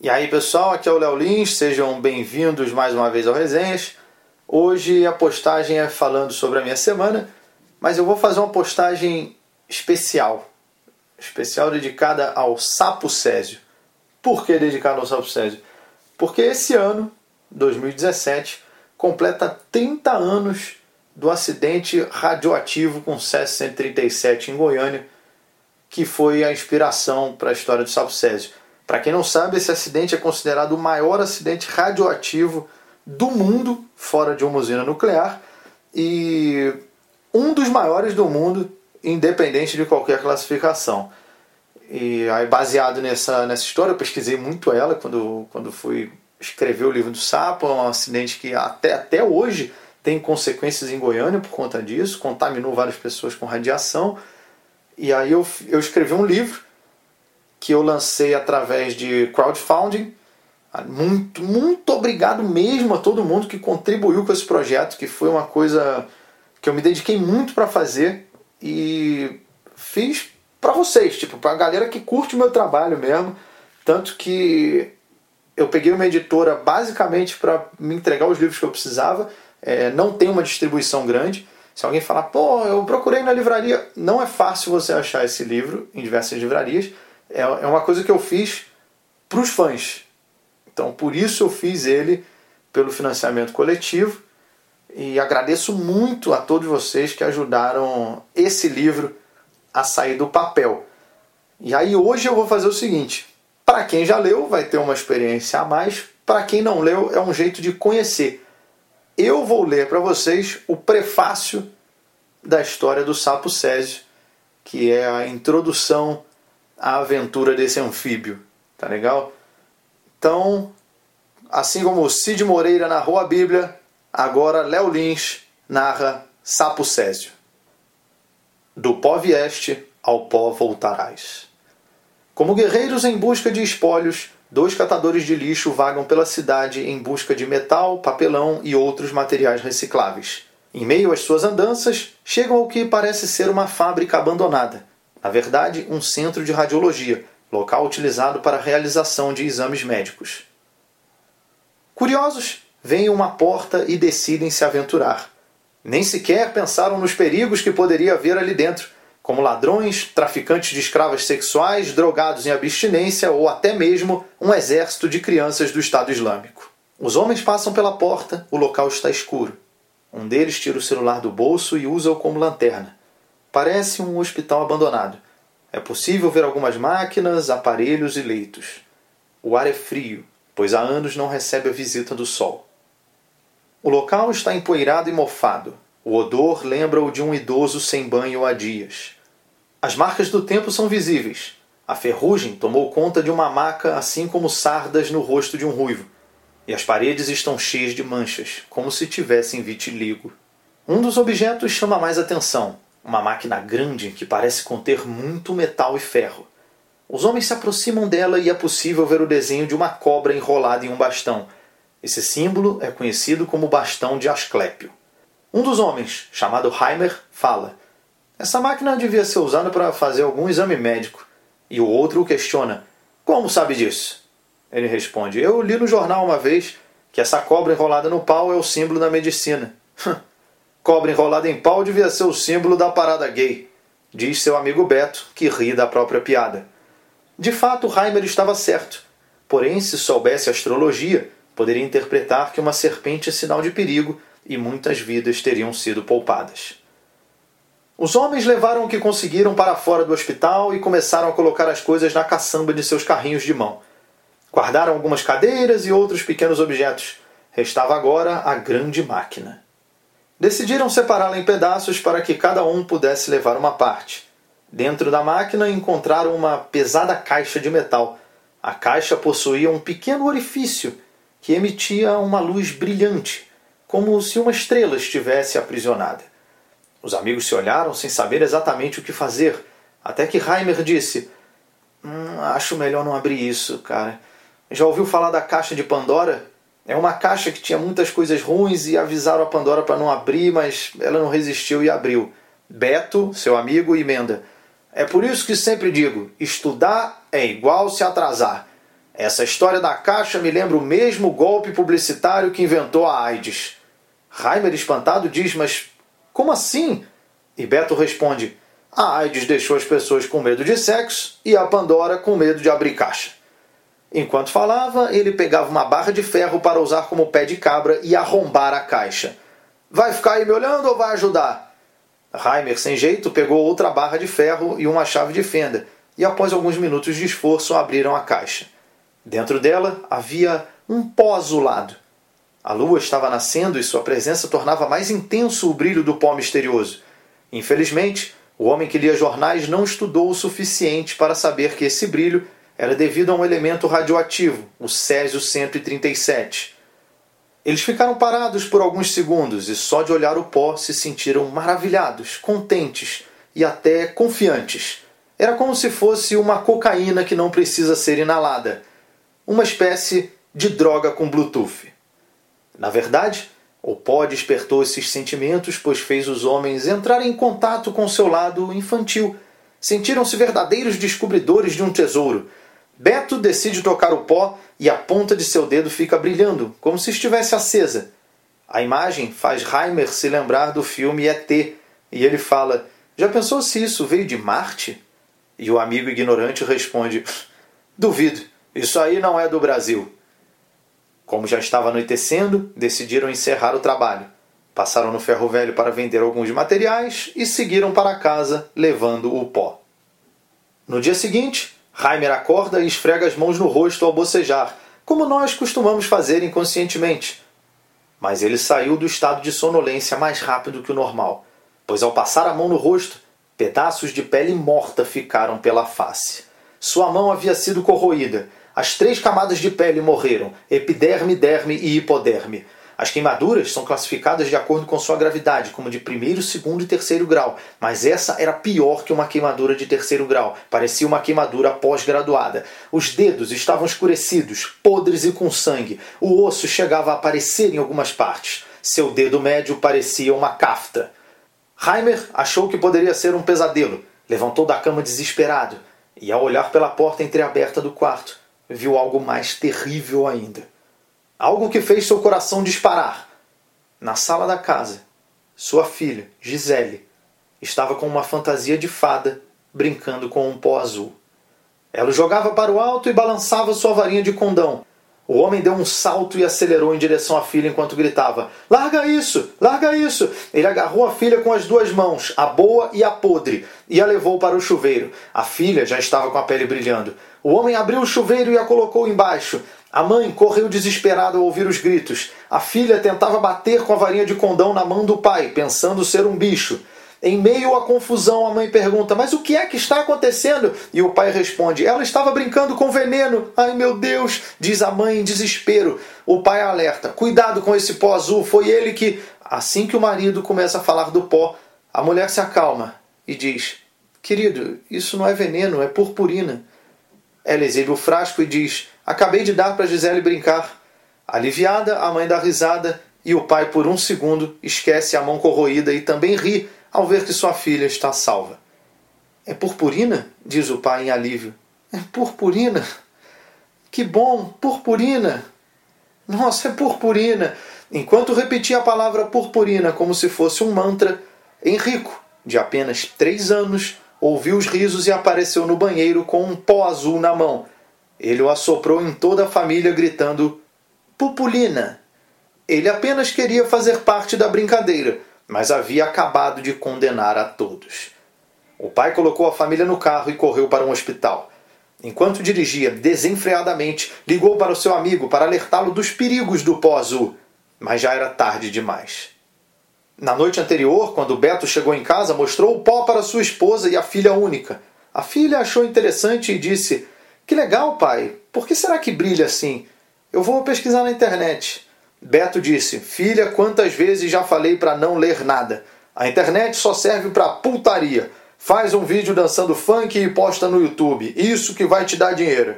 E aí pessoal, aqui é o Léo Lins, sejam bem-vindos mais uma vez ao Resenhas. Hoje a postagem é falando sobre a minha semana, mas eu vou fazer uma postagem especial, especial dedicada ao Sapo Césio. Por que dedicada ao Sapo Césio? Porque esse ano, 2017, completa 30 anos do acidente radioativo com CS-137 em Goiânia, que foi a inspiração para a história do Sapo Césio. Para quem não sabe, esse acidente é considerado o maior acidente radioativo do mundo fora de uma usina nuclear e um dos maiores do mundo, independente de qualquer classificação. E aí, baseado nessa, nessa história, eu pesquisei muito ela quando, quando fui escrever o livro do Sapo. É um acidente que até, até hoje tem consequências em Goiânia por conta disso, contaminou várias pessoas com radiação. E aí eu, eu escrevi um livro que eu lancei através de crowdfunding. Muito, muito obrigado mesmo a todo mundo que contribuiu com esse projeto, que foi uma coisa que eu me dediquei muito para fazer e fiz para vocês, tipo, para a galera que curte o meu trabalho mesmo. Tanto que eu peguei uma editora basicamente para me entregar os livros que eu precisava. É, não tem uma distribuição grande. Se alguém falar, pô, eu procurei na livraria, não é fácil você achar esse livro em diversas livrarias é, é uma coisa que eu fiz para os fãs. Então, por isso eu fiz ele pelo financiamento coletivo e agradeço muito a todos vocês que ajudaram esse livro a sair do papel. E aí hoje eu vou fazer o seguinte: para quem já leu, vai ter uma experiência a mais, para quem não leu, é um jeito de conhecer. Eu vou ler para vocês o prefácio da história do Sapo Césio, que é a introdução a aventura desse anfíbio. Tá legal? Então, assim como Cid Moreira narrou a Bíblia, agora Léo Lins narra Sapo Césio. Do pó vieste, ao pó voltarás. Como guerreiros em busca de espólios, dois catadores de lixo vagam pela cidade em busca de metal, papelão e outros materiais recicláveis. Em meio às suas andanças, chegam ao que parece ser uma fábrica abandonada na verdade, um centro de radiologia, local utilizado para a realização de exames médicos. Curiosos, veem uma porta e decidem se aventurar. Nem sequer pensaram nos perigos que poderia haver ali dentro, como ladrões, traficantes de escravas sexuais, drogados em abstinência ou até mesmo um exército de crianças do Estado Islâmico. Os homens passam pela porta, o local está escuro. Um deles tira o celular do bolso e usa-o como lanterna. Parece um hospital abandonado. É possível ver algumas máquinas, aparelhos e leitos. O ar é frio, pois há anos não recebe a visita do sol. O local está empoeirado e mofado. O odor lembra-o de um idoso sem banho há dias. As marcas do tempo são visíveis. A ferrugem tomou conta de uma maca, assim como sardas no rosto de um ruivo. E as paredes estão cheias de manchas, como se tivessem vitiligo. Um dos objetos chama mais atenção uma máquina grande que parece conter muito metal e ferro. Os homens se aproximam dela e é possível ver o desenho de uma cobra enrolada em um bastão. Esse símbolo é conhecido como bastão de Asclépio. Um dos homens, chamado Heimer, fala: Essa máquina devia ser usada para fazer algum exame médico. E o outro o questiona: Como sabe disso? Ele responde: Eu li no jornal uma vez que essa cobra enrolada no pau é o símbolo da medicina. Cobra enrolada em pau devia ser o símbolo da parada gay, diz seu amigo Beto, que ri da própria piada. De fato, Heimer estava certo. Porém, se soubesse astrologia, poderia interpretar que uma serpente é sinal de perigo e muitas vidas teriam sido poupadas. Os homens levaram o que conseguiram para fora do hospital e começaram a colocar as coisas na caçamba de seus carrinhos de mão. Guardaram algumas cadeiras e outros pequenos objetos. Restava agora a grande máquina. Decidiram separá-la em pedaços para que cada um pudesse levar uma parte. Dentro da máquina encontraram uma pesada caixa de metal. A caixa possuía um pequeno orifício que emitia uma luz brilhante, como se uma estrela estivesse aprisionada. Os amigos se olharam sem saber exatamente o que fazer, até que Heimer disse: hum, Acho melhor não abrir isso, cara. Já ouviu falar da caixa de Pandora? É uma caixa que tinha muitas coisas ruins e avisaram a Pandora para não abrir, mas ela não resistiu e abriu. Beto, seu amigo, emenda. É por isso que sempre digo: estudar é igual se atrasar. Essa história da caixa me lembra o mesmo golpe publicitário que inventou a AIDS. Reimer, espantado, diz: Mas como assim? E Beto responde: A AIDS deixou as pessoas com medo de sexo e a Pandora com medo de abrir caixa. Enquanto falava, ele pegava uma barra de ferro para usar como pé de cabra e arrombar a caixa. Vai ficar aí me olhando ou vai ajudar? Reimer, sem jeito, pegou outra barra de ferro e uma chave de fenda, e após alguns minutos de esforço abriram a caixa. Dentro dela havia um pó azulado. A lua estava nascendo e sua presença tornava mais intenso o brilho do pó misterioso. Infelizmente, o homem que lia jornais não estudou o suficiente para saber que esse brilho era devido a um elemento radioativo, o Césio 137. Eles ficaram parados por alguns segundos e só de olhar o pó se sentiram maravilhados, contentes e até confiantes. Era como se fosse uma cocaína que não precisa ser inalada, uma espécie de droga com Bluetooth. Na verdade, o pó despertou esses sentimentos, pois fez os homens entrarem em contato com seu lado infantil. Sentiram-se verdadeiros descobridores de um tesouro, Beto decide tocar o pó e a ponta de seu dedo fica brilhando, como se estivesse acesa. A imagem faz Heimer se lembrar do filme ET e ele fala: Já pensou se isso veio de Marte? E o amigo ignorante responde: Duvido, isso aí não é do Brasil. Como já estava anoitecendo, decidiram encerrar o trabalho. Passaram no ferro velho para vender alguns materiais e seguiram para casa levando o pó. No dia seguinte, Heimer acorda e esfrega as mãos no rosto ao bocejar, como nós costumamos fazer inconscientemente. Mas ele saiu do estado de sonolência mais rápido que o normal, pois ao passar a mão no rosto, pedaços de pele morta ficaram pela face. Sua mão havia sido corroída. As três camadas de pele morreram: epiderme, derme e hipoderme. As queimaduras são classificadas de acordo com sua gravidade, como de primeiro, segundo e terceiro grau, mas essa era pior que uma queimadura de terceiro grau, parecia uma queimadura pós-graduada. Os dedos estavam escurecidos, podres e com sangue. O osso chegava a aparecer em algumas partes. Seu dedo médio parecia uma cafta. Heimer achou que poderia ser um pesadelo. Levantou da cama desesperado e, ao olhar pela porta entreaberta do quarto, viu algo mais terrível ainda. Algo que fez seu coração disparar. Na sala da casa, sua filha, Gisele, estava com uma fantasia de fada brincando com um pó azul. Ela jogava para o alto e balançava sua varinha de condão. O homem deu um salto e acelerou em direção à filha enquanto gritava: Larga isso! Larga isso! Ele agarrou a filha com as duas mãos, a boa e a podre, e a levou para o chuveiro. A filha já estava com a pele brilhando. O homem abriu o chuveiro e a colocou embaixo. A mãe correu desesperada ao ouvir os gritos. A filha tentava bater com a varinha de condão na mão do pai, pensando ser um bicho. Em meio à confusão, a mãe pergunta: Mas o que é que está acontecendo? E o pai responde: Ela estava brincando com veneno. Ai meu Deus! Diz a mãe em desespero. O pai alerta: Cuidado com esse pó azul, foi ele que. Assim que o marido começa a falar do pó, a mulher se acalma e diz: Querido, isso não é veneno, é purpurina. Ela exibe o frasco e diz: Acabei de dar para Gisele brincar. Aliviada, a mãe dá risada e o pai, por um segundo, esquece a mão corroída e também ri ao ver que sua filha está salva. É purpurina? diz o pai em alívio. É purpurina? Que bom, purpurina! Nossa, é purpurina! Enquanto repetia a palavra purpurina como se fosse um mantra, Henrico, de apenas três anos, ouviu os risos e apareceu no banheiro com um pó azul na mão ele o assoprou em toda a família, gritando: Pupulina! Ele apenas queria fazer parte da brincadeira, mas havia acabado de condenar a todos. O pai colocou a família no carro e correu para um hospital. Enquanto dirigia desenfreadamente, ligou para o seu amigo para alertá-lo dos perigos do pó azul, mas já era tarde demais. Na noite anterior, quando Beto chegou em casa, mostrou o pó para sua esposa e a filha única. A filha achou interessante e disse: que legal, pai. Por que será que brilha assim? Eu vou pesquisar na internet. Beto disse: Filha, quantas vezes já falei para não ler nada? A internet só serve para putaria. Faz um vídeo dançando funk e posta no YouTube. Isso que vai te dar dinheiro.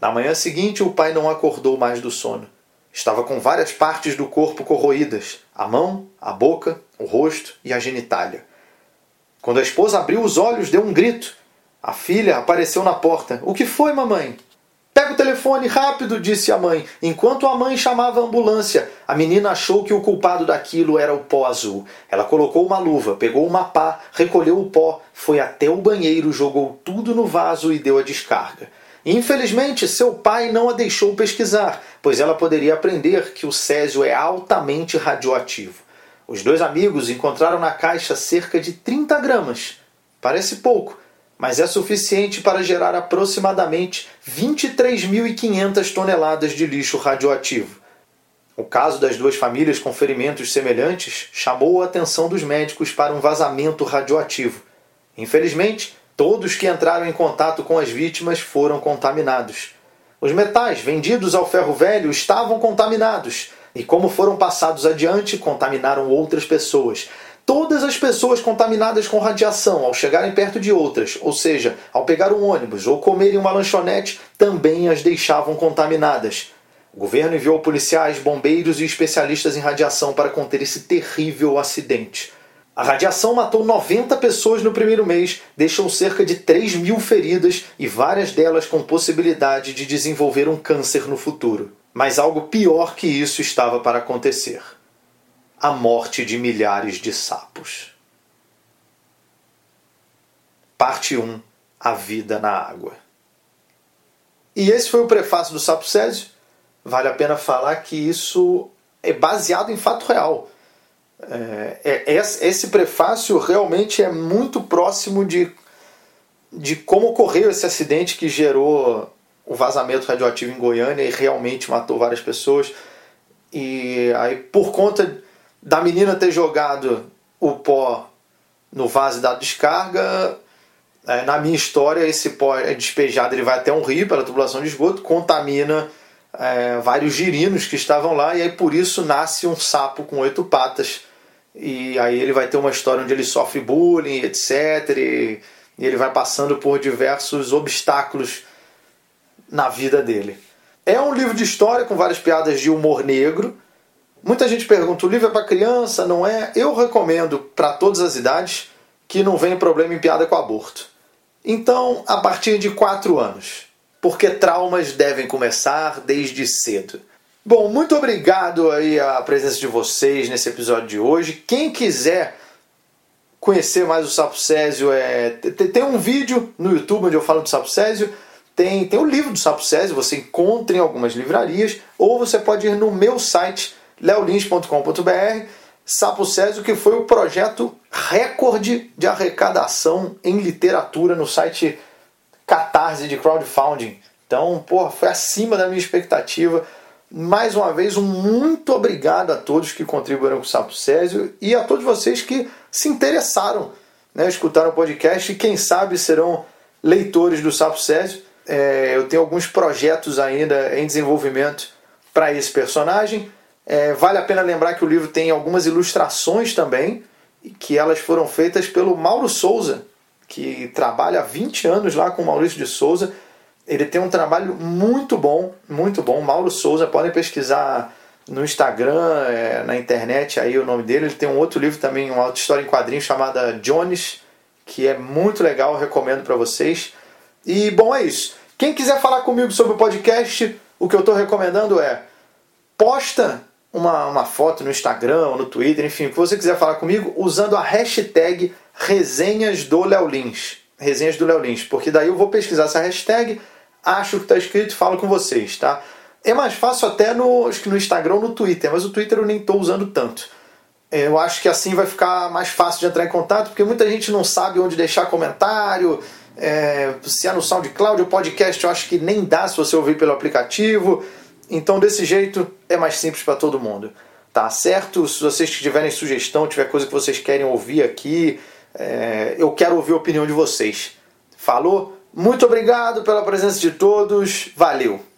Na manhã seguinte, o pai não acordou mais do sono. Estava com várias partes do corpo corroídas: a mão, a boca, o rosto e a genitália. Quando a esposa abriu os olhos, deu um grito. A filha apareceu na porta. O que foi, mamãe? Pega o telefone rápido, disse a mãe. Enquanto a mãe chamava a ambulância, a menina achou que o culpado daquilo era o pó azul. Ela colocou uma luva, pegou uma pá, recolheu o pó, foi até o banheiro, jogou tudo no vaso e deu a descarga. Infelizmente, seu pai não a deixou pesquisar, pois ela poderia aprender que o césio é altamente radioativo. Os dois amigos encontraram na caixa cerca de 30 gramas. Parece pouco, mas é suficiente para gerar aproximadamente 23.500 toneladas de lixo radioativo. O caso das duas famílias com ferimentos semelhantes chamou a atenção dos médicos para um vazamento radioativo. Infelizmente, todos que entraram em contato com as vítimas foram contaminados. Os metais vendidos ao ferro velho estavam contaminados e, como foram passados adiante, contaminaram outras pessoas, Todas as pessoas contaminadas com radiação, ao chegarem perto de outras, ou seja, ao pegar um ônibus ou comerem uma lanchonete, também as deixavam contaminadas. O governo enviou policiais, bombeiros e especialistas em radiação para conter esse terrível acidente. A radiação matou 90 pessoas no primeiro mês, deixou cerca de 3 mil feridas e várias delas com possibilidade de desenvolver um câncer no futuro. Mas algo pior que isso estava para acontecer a morte de milhares de sapos. Parte 1 A Vida na Água. E esse foi o prefácio do Sapo Césio. Vale a pena falar que isso é baseado em fato real. É, é, esse prefácio realmente é muito próximo de, de como ocorreu esse acidente que gerou o vazamento radioativo em Goiânia e realmente matou várias pessoas. E aí, por conta da menina ter jogado o pó no vaso da descarga, é, na minha história, esse pó é despejado, ele vai até um rio pela tubulação de esgoto, contamina é, vários girinos que estavam lá, e aí por isso nasce um sapo com oito patas. E aí ele vai ter uma história onde ele sofre bullying, etc. E, e ele vai passando por diversos obstáculos na vida dele. É um livro de história com várias piadas de humor negro, Muita gente pergunta: o livro é para criança? Não é? Eu recomendo para todas as idades que não venha problema em piada com aborto. Então, a partir de 4 anos, porque traumas devem começar desde cedo. Bom, muito obrigado aí a presença de vocês nesse episódio de hoje. Quem quiser conhecer mais o Sapo Césio, é... tem um vídeo no YouTube onde eu falo do Sapo Césio. Tem, tem o livro do Sapo Césio, você encontra em algumas livrarias, ou você pode ir no meu site leolins.com.br, Sapo Césio, que foi o projeto recorde de arrecadação em literatura no site Catarse de crowdfunding. Então, pô, foi acima da minha expectativa. Mais uma vez, um muito obrigado a todos que contribuíram com o Sapo Césio e a todos vocês que se interessaram, né, escutaram o podcast e quem sabe serão leitores do Sapo Césio. É, eu tenho alguns projetos ainda em desenvolvimento para esse personagem. É, vale a pena lembrar que o livro tem algumas ilustrações também, que elas foram feitas pelo Mauro Souza, que trabalha há 20 anos lá com o Maurício de Souza. Ele tem um trabalho muito bom, muito bom. Mauro Souza, podem pesquisar no Instagram, é, na internet aí o nome dele. Ele tem um outro livro também, uma outra história em quadrinhos chamada Jones, que é muito legal, recomendo para vocês. E bom, é isso. Quem quiser falar comigo sobre o podcast, o que eu estou recomendando é posta uma, uma foto no Instagram no Twitter, enfim, o que você quiser falar comigo, usando a hashtag resenhas do Léo Lins. Resenhas do Léo Lins, porque daí eu vou pesquisar essa hashtag, acho que está escrito e falo com vocês, tá? É mais fácil até no, acho que no Instagram ou no Twitter, mas o Twitter eu nem estou usando tanto. Eu acho que assim vai ficar mais fácil de entrar em contato, porque muita gente não sabe onde deixar comentário, é, se é no SoundCloud ou podcast, eu acho que nem dá se você ouvir pelo aplicativo. Então, desse jeito, é mais simples para todo mundo. Tá certo? Se vocês tiverem sugestão, tiver coisa que vocês querem ouvir aqui, é, eu quero ouvir a opinião de vocês. Falou? Muito obrigado pela presença de todos. Valeu!